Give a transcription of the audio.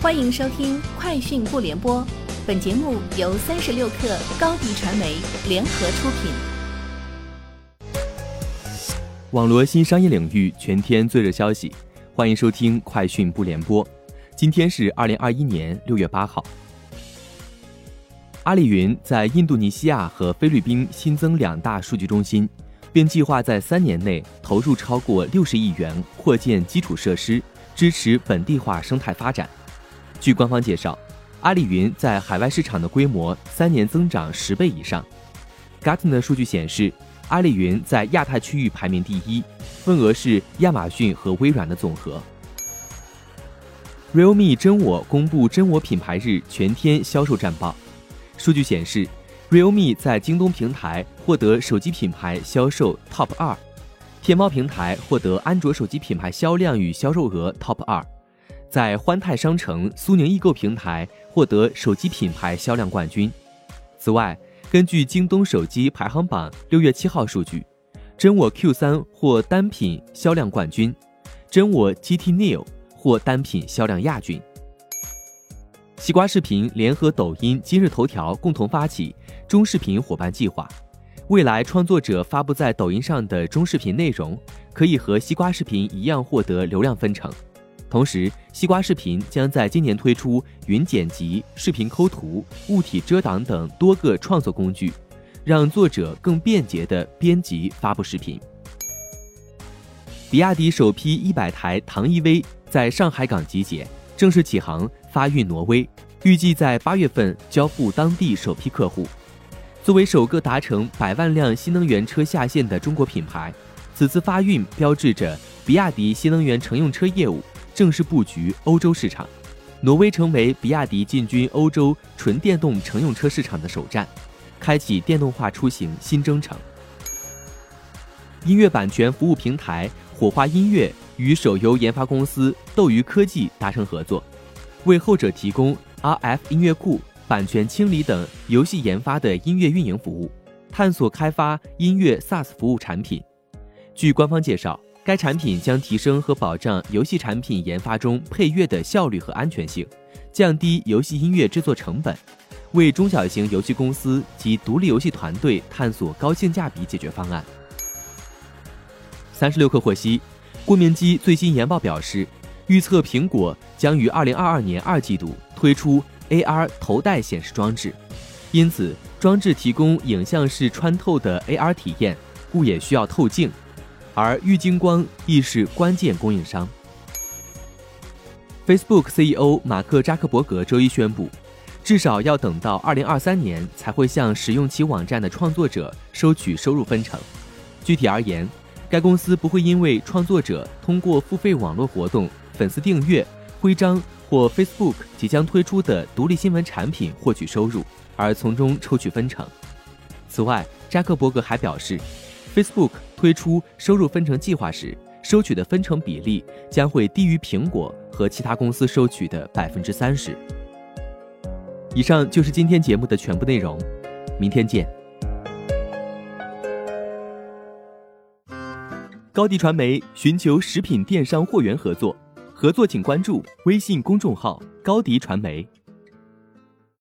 欢迎收听《快讯不联播》，本节目由三十六克高低传媒联合出品。网罗新商业领域全天最热消息，欢迎收听《快讯不联播》。今天是二零二一年六月八号。阿里云在印度尼西亚和菲律宾新增两大数据中心，并计划在三年内投入超过六十亿元扩建基础设施，支持本地化生态发展。据官方介绍，阿里云在海外市场的规模三年增长十倍以上。Gartner 数据显示，阿里云在亚太区域排名第一，份额是亚马逊和微软的总和。Realme 真我公布真我品牌日全天销售战报，数据显示，Realme 在京东平台获得手机品牌销售 Top 二，天猫平台获得安卓手机品牌销量与销售额 Top 二。在欢泰商城、苏宁易购平台获得手机品牌销量冠军。此外，根据京东手机排行榜六月七号数据，真我 Q 三获单品销量冠军，真我 GT Neo 获单品销量亚军。西瓜视频联合抖音、今日头条共同发起中视频伙伴计划，未来创作者发布在抖音上的中视频内容，可以和西瓜视频一样获得流量分成。同时，西瓜视频将在今年推出云剪辑、视频抠图、物体遮挡等多个创作工具，让作者更便捷地编辑发布视频。比亚迪首批一百台唐 EV 在上海港集结，正式启航发运挪威，预计在八月份交付当地首批客户。作为首个达成百万辆新能源车下线的中国品牌，此次发运标志着比亚迪新能源乘用车业务。正式布局欧洲市场，挪威成为比亚迪进军欧洲纯电动乘用车市场的首站，开启电动化出行新征程。音乐版权服务平台火花音乐与手游研发公司斗鱼科技达成合作，为后者提供 RF 音乐库、版权清理等游戏研发的音乐运营服务，探索开发音乐 SaaS 服务产品。据官方介绍。该产品将提升和保障游戏产品研发中配乐的效率和安全性，降低游戏音乐制作成本，为中小型游戏公司及独立游戏团队探索高性价比解决方案。三十六氪获悉，郭明基最新研报表示，预测苹果将于二零二二年二季度推出 AR 头戴显示装置，因此装置提供影像式穿透的 AR 体验，故也需要透镜。而郁金光亦是关键供应商。Facebook CEO 马克扎克伯格周一宣布，至少要等到2023年才会向使用其网站的创作者收取收入分成。具体而言，该公司不会因为创作者通过付费网络活动、粉丝订阅、徽章或 Facebook 即将推出的独立新闻产品获取收入而从中抽取分成。此外，扎克伯格还表示。Facebook 推出收入分成计划时，收取的分成比例将会低于苹果和其他公司收取的百分之三十。以上就是今天节目的全部内容，明天见。高迪传媒寻求食品电商货源合作，合作请关注微信公众号高迪传媒。